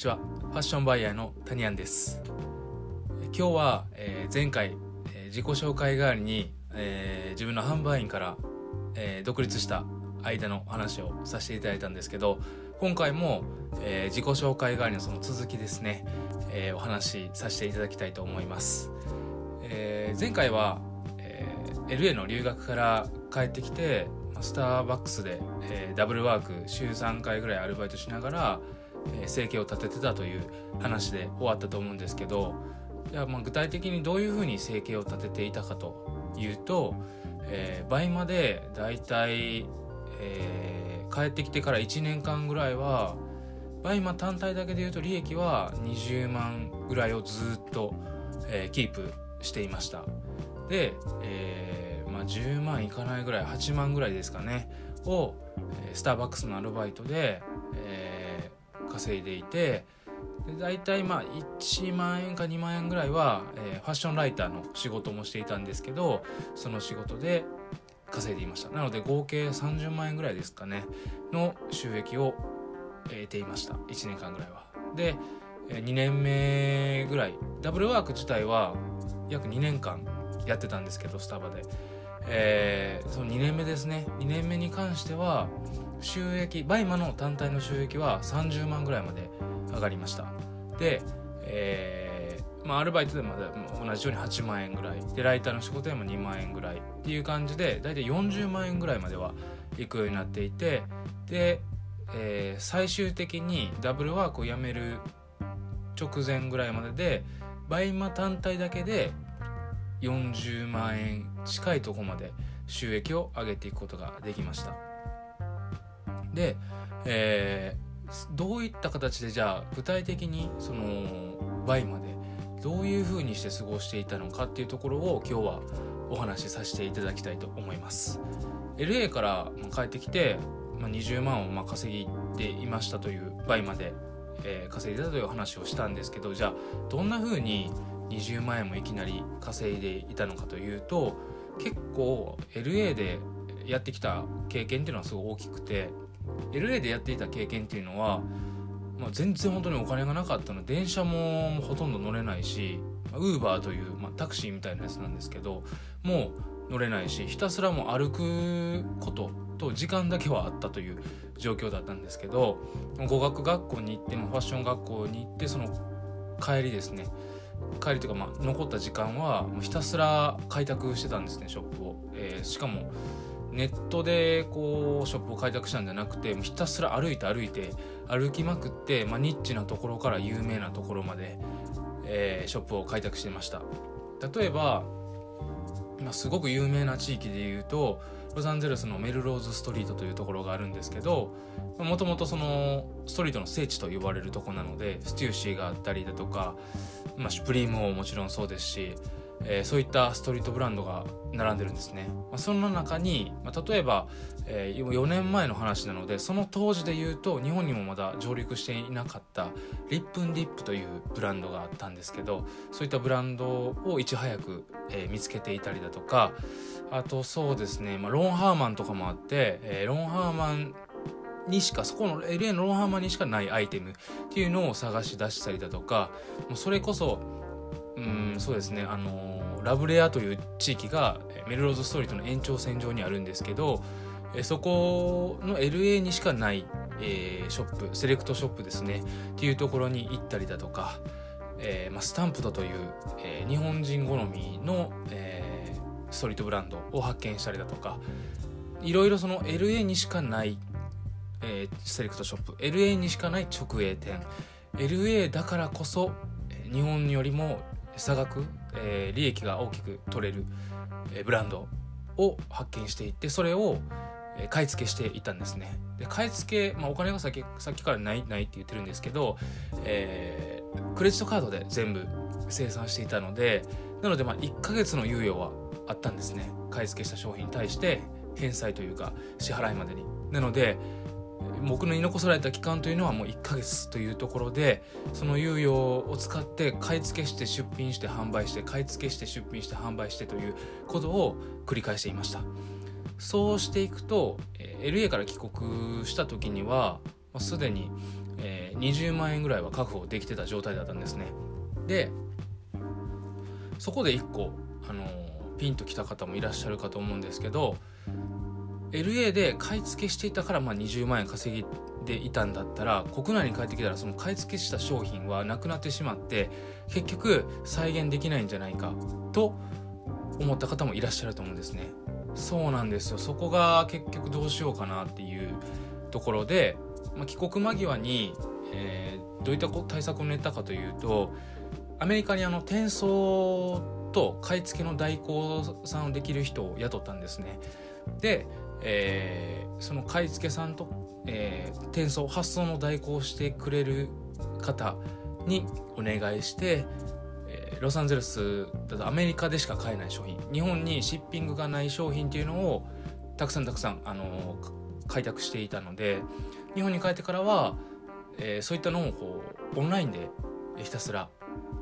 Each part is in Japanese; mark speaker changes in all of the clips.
Speaker 1: にちは。ファッションバイヤーのタニアンです。今日は、えー、前回、えー、自己紹介代わりに、えー、自分の販売員から、え独立した間の話をさせていただいたんですけど今回も、え自己紹介代わりのその続きですね、えお話しさせていただきたいと思います、え前回は、え LA の留学から帰ってきてスターバックスで、えダブルワーク週3回ぐらいアルバイトしながら生計を立ててたという話で終わったと思うんですけどいやまあ具体的にどういうふうに生計を立てていたかというと、えー、倍までだいたい、え、帰ってきてから1年間ぐらいは倍ま単体だけでいうと利益は20万ぐらいをずっと、えー、キープしていました。で、えーまあ、10万いかないぐらい8万ぐらいですかねを、え、スターバックスのアルバイトで、えー稼いでいてで大体まあ1万円か2万円ぐらいは、えー、ファッションライターの仕事もしていたんですけどその仕事で稼いでいました。なので合計30万円ぐらいですかねの収益を得ていました。1年間ぐらいは。で2年目ぐらい。ダブルワーク自体は約2年間やってたんですけどスタバで、えー、その2年目ですね。2年目に関しては収益バイマの単体の収益は30万ぐらいまで上がりましたで、えーまあ、アルバイトでも同じように8万円ぐらいでライターの仕事でも2万円ぐらいっていう感じで大体40万円ぐらいまでは行くようになっていてで、えー、最終的にダブルワークを辞める直前ぐらいまででバイマ単体だけで40万円近いとこまで収益を上げていくことができました。で、えー、どういった形でじゃあ具体的にそのバイマでどういうふうにして過ごしていたのかっていうところを今日はお話しさせていただきたいと思います。LA から帰ってきて、ま、20万をま稼ぎていましたという倍まで、え、稼いでたという話をしたんですけどじゃあどんなふうに20万円もいきなり稼いでいたのかというと結構 LA でやってきた経験っていうのはすごい大きくて LA でやっていた経験っていうのは、まあ、全然本当にお金がなかったの。で電車もほとんど乗れないしウーバーという、まあ、タクシーみたいなやつなんですけどもう乗れないしひたすらもう歩くことと時間だけはあったという状況だったんですけど語学学校に行ってもファッション学校に行ってその帰りですね帰りというかまあ残った時間はもうひたすら開拓してたんですねショップを、えー、しかもネットでこうショップを開拓したんじゃなくてひたすら歩いて歩いて歩きまくって、まあ、ニッチなところから有名なところまで、えー、ショップを開拓してました。例えば、まあ、すごく有名な地域でいうとロサンゼルスのメルローズストリートというところがあるんですけどもともとそのストリートの聖地と呼ばれるとこなのでステューシーがあったりだとか、まあ、シュプリームももちろんそうですしえー、そういったストリートブランドが並んでるんですね、まあ、その中に、まあ、例えば、えー、4年前の話なのでその当時で言うと日本にもまだ上陸していなかったリップンディップというブランドがあったんですけどそういったブランドをいち早く、えー、見つけていたりだとかあとそうですね、まあ、ロンハーマンとかもあって、えー、ロンハーマンにしかそこの LA のロンハーマンにしかないアイテムっていうのを探し出したりだとかもうそれこそうんそうですねあのラブレアという地域がメルローズストリートの延長線上にあるんですけどそこの LA にしかない、えー、ショップセレクトショップですねっていうところに行ったりだとか、えーまあ、スタンプドという、えー、日本人好みの、えー、ストリートブランドを発見したりだとかいろいろその LA にしかない、えー、セレクトショップ LA にしかない直営店。LA だからこそ日本よりも差額、えー、利益が大きく取れる、えー、ブランドを発見していってそれを、買い付けしていたんですね。で買い付け、まあ、お金がさっきさっきからないないって言ってるんですけど、えー、クレジットカードで全部生産していたのでなのでまあ1ヶ月の猶予はあったんですね。買い付けした商品に対して返済というか支払いまでに。なので僕の言い残された期間というのはもう1ヶ月というところでその猶予を使って買い付けして出品して販売して買い付けして出品して販売してということを繰り返していました。そうしていくと、LA から帰国した時には、すでに、20万円ぐらいは確保できてた状態だったんですね。でそこで1個、あのピンときた方もいらっしゃるかと思うんですけど LA で買い付けしていたからまあ20万円稼ぎでいたんだったら国内に帰ってきたらその買い付けした商品はなくなってしまって結局再現できないんじゃないかと思った方もいらっしゃると思うんですね。そうなんですよそこが結局どうしようかなっていうところで、まあ、帰国間際に、えー、どういった対策を練ったかというとアメリカにあの転送と買い付けの代行さんをできる人を雇ったんですね。で、えー、その買い付けさんと、えー、転送発送の代行をしてくれる方にお願いして、えー、ロサンゼルスだとアメリカでしか買えない商品日本にシッピングがない商品っていうのをたくさんたくさん、あの開拓していたので日本に帰ってからは、えー、そういったのをこうオンラインでひたすら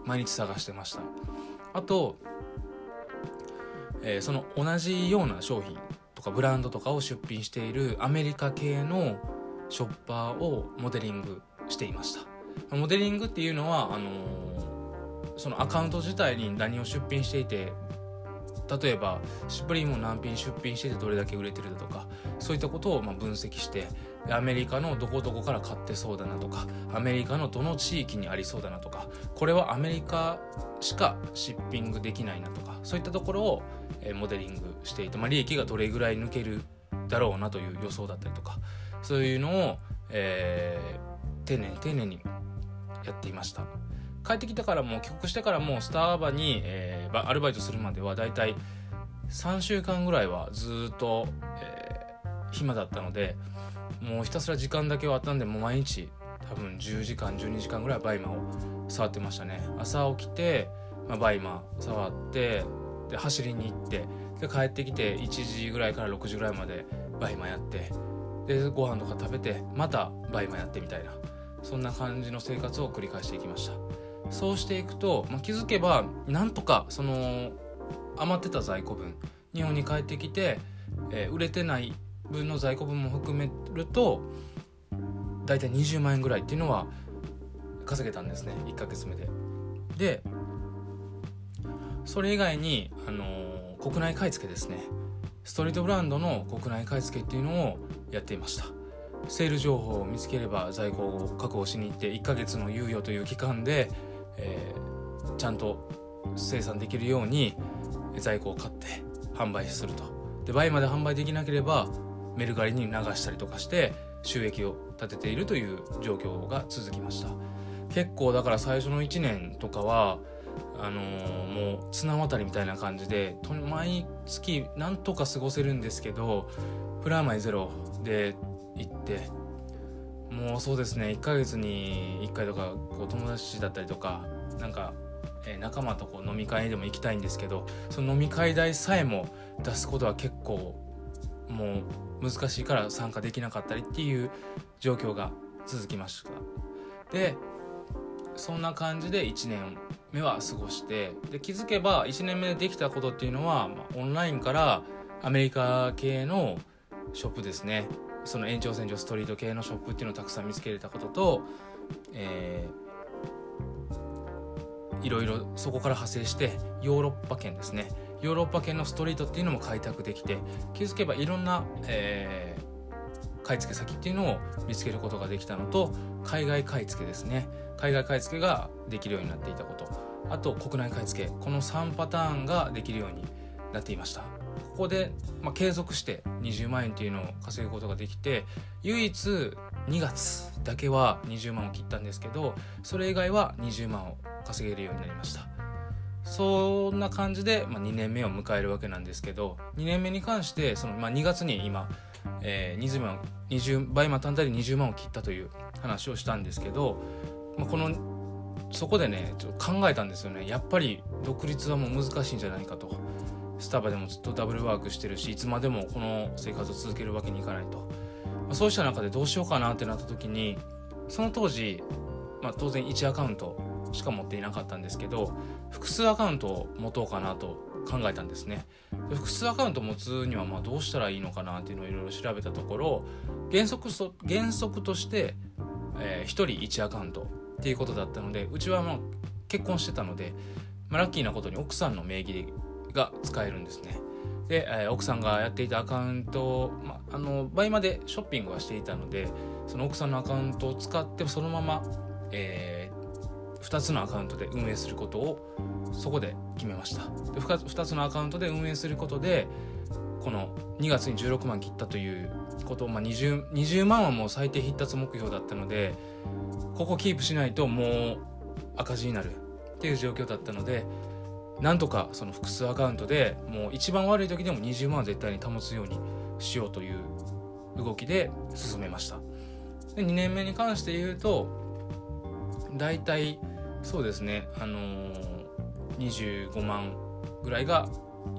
Speaker 1: 毎日探してましたあと、えー、その同じような商品とかブランドとかを出品しているアメリカ系のショッパーをモデリングしていました。モデリングっていうのはあのー、そのアカウント自体に何を出品していて例えばシュプリームを何品出品しててどれだけ売れてるだとかそういったことをま分析してアメリカのどこどこから買ってそうだなとかアメリカのどの地域にありそうだなとかこれはアメリカしかシッピングできないなとかそういったところをモデリングしていて、まあ、利益がどれぐらい抜けるだろうなという予想だったりとかそういうのを、えー、丁寧に丁寧にやっていました。帰ってきてからもう帰国してからもうスタバに、えー、アルバイトするまではだいたい3週間ぐらいはずっと、えー、暇だったのでもうひたすら時間だけはあったんでもう毎日多分10時間12時間ぐらいバイマを触ってましたね。朝起きて、まあ、バイマー触ってで走りに行ってで帰ってきて1時ぐらいから6時ぐらいまでバイマーやってでご飯とか食べてまたバイマーやってみたいなそんな感じの生活を繰り返していきました。そうしていくと、まあ、気づけばなんとかその余ってた在庫分日本に帰ってきて、えー、売れてない分の在庫分も含めると大体20万円ぐらいっていうのは稼げたんですね1ヶ月目で。でそれ以外に、あのー、国内買い付けですね。ストリートブランドの国内買い付けっていうのをやっていました。セール情報を見つければ在庫を確保しに行って1ヶ月の猶予という期間で、えー、ちゃんと生産できるように在庫を買って販売すると。で倍まで販売できなければメルカリに流したりとかして収益を立てているという状況が続きました。結構だから最初の1年とかはあのー、もう綱渡りみたいな感じで毎月なんとか過ごせるんですけどプラマイゼロで行ってもうそうですね1ヶ月に1回とかこう友達だったりとかなんか、えー、仲間とこう飲み会でも行きたいんですけどその飲み会代さえも出すことは結構もう難しいから参加できなかったりっていう状況が続きました。でそんな感じで1年目は過ごしてで気づけば1年目でできたことっていうのは、まあ、オンラインからアメリカ系のショップですね。その延長線上ストリート系のショップっていうのをたくさん見つけれたことと、えー、いろいろそこから派生してヨーロッパ圏ですね。ヨーロッパ圏のストリートっていうのも開拓できて気づけばいろんな、えー、買い付け先っていうのを見つけることができたのと海外買い付けですね。海外買い付けができるようになっていたこと。あと国内買い付け。この3パターンができるようになっていました。ここで、まあ、継続して20万円っていうのを稼ぐことができて唯一2月だけは20万を切ったんですけどそれ以外は20万を稼げるようになりました。そんな感じで、まあ、2年目を迎えるわけなんですけど2年目に関してその、まあ、2月に今、えー、20万20倍また単体で20万を切ったという話をしたんですけど、まあ、このそこでねちょっと考えたんですよね。やっぱり独立はもう難しいんじゃないかと。スタバでもずっとダブルワークしてるしいつまでもこの生活を続けるわけにいかないと、まあ、そうした中でどうしようかなってなった時にその当時、まあ、当然1アカウントしか持っていなかったんですけど複数アカウントを持とうかなと考えたんですね。複数アカウント持つにはまどうしたらいいのかなっていうのをいろいろ調べたところ原則原則としてえー、1人1アカウントっていうことだったのでうちはまあ結婚してたので、まあ、ラッキーなことに奥さんの名義が使えるんですね。で、えー、奥さんがやっていたアカウントを、まあ、の倍までショッピングはしていたのでその奥さんのアカウントを使ってそのまま、えー、2つのアカウントで運営することをそこで決めましたで2つのアカウントで運営することでこの2月に16万切ったということ、まあ20、20, 万はもう最低必達目標だったのでここキープしないともう赤字になるっていう状況だったのでなんとかその複数アカウントでもう一番悪い時でも20万は絶対に保つようにしようという動きで進めました。で2年目に関して言うと大体そうですねあのー、25万ぐらいが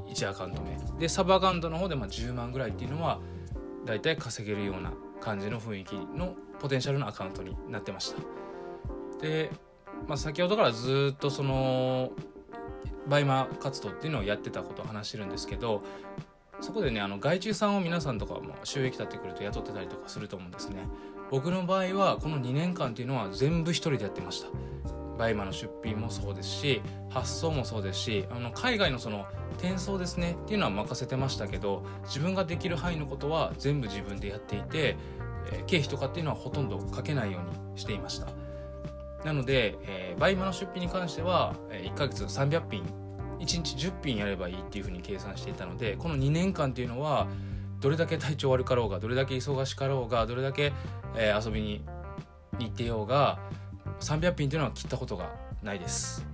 Speaker 1: 1アカウント目。でサブアカウントの方でまあ10万ぐらいっていうのは大体稼げるような感じの雰囲気のポテンシャルのアカウントになってました。で、まあ、先ほどからずっとそのバイマー活動っていうのをやってたことを話してるんですけどそこでねあの外注さんを皆さんとかも収益立ってくると雇ってたりとかすると思うんですね。僕の場合はこの2年間っていうのは全部一人でやってました。バイマの出品もそうですし発送もそうですしあの海外のその転送ですねっていうのは任せてましたけど自分ができる範囲のことは全部自分でやっていて、えー、経費とかっていうのはほとんどかけないようにしていました。なので、えー、バイマの出品に関しては、えー、1ヶ月300品1日10品やればいいっていうふうに計算していたのでこの2年間っていうのはどれだけ体調悪かろうがどれだけ忙しかろうがどれだけ、えー、遊びに行ってようが300品っていうのは切ったことがないです。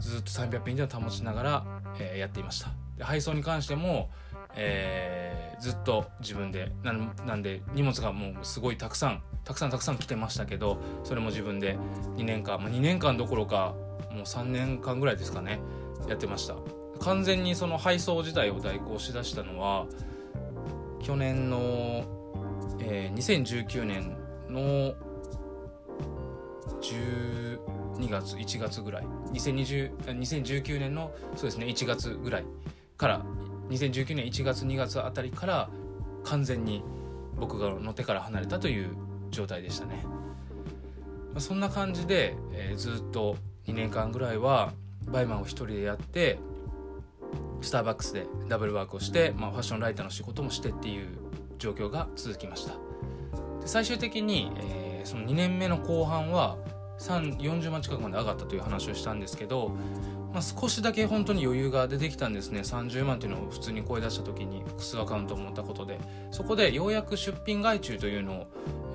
Speaker 1: ずっと300品っていうのを保ちながら、えー、やっていました。で配送に関しても、えー、ずっと自分でなんで荷物がもうすごいたくさんたくさんたくさん来てましたけどそれも自分で2年間、まあ、2年間どころかもう3年間ぐらいですかねやってました。完全にその配送自体を代行しだしたのは去年の、えー、2019年の12月1月ぐらい2020 2019年のそうですね1月ぐらいから2019年1月2月あたりから完全に僕がの手から離れたという状態でしたね。まそんな感じで、えー、ずっと2年間ぐらいはバイマンを一人でやってスターバックスでダブルワークをして、まあ、ファッションライターの仕事もしてっていう状況が続きましたで最終的に、えー、その2年目の後半は40万近くまで上がったという話をしたんですけど、まあ、少しだけ本当に余裕が出てきたんですね。30万っていうのを普通に声出した時に複数アカウントを持ったことで。そこでようやく出品外注というのを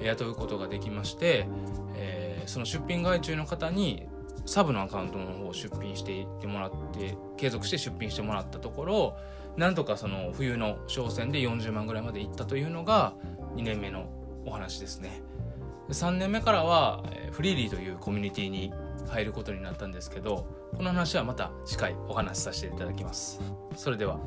Speaker 1: 雇うことができまして、えー、その出品外注の方にサブのアカウントの方を出品していってもらって継続して出品してもらったところなんとかその冬の商戦で40万ぐらいまでいったというのが2年目のお話ですね。3年目からはフリーリーというコミュニティに入ることになったんですけどこの話はまた次回お話しさせていただきます。それでは。